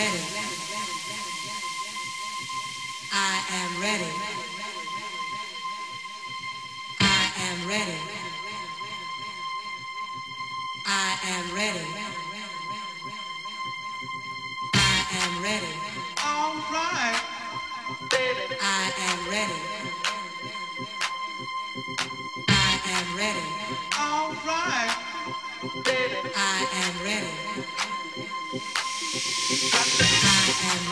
ready. I am ready. I am ready. I am ready. I am ready. All right. I am ready. I am ready. All right. I am ready.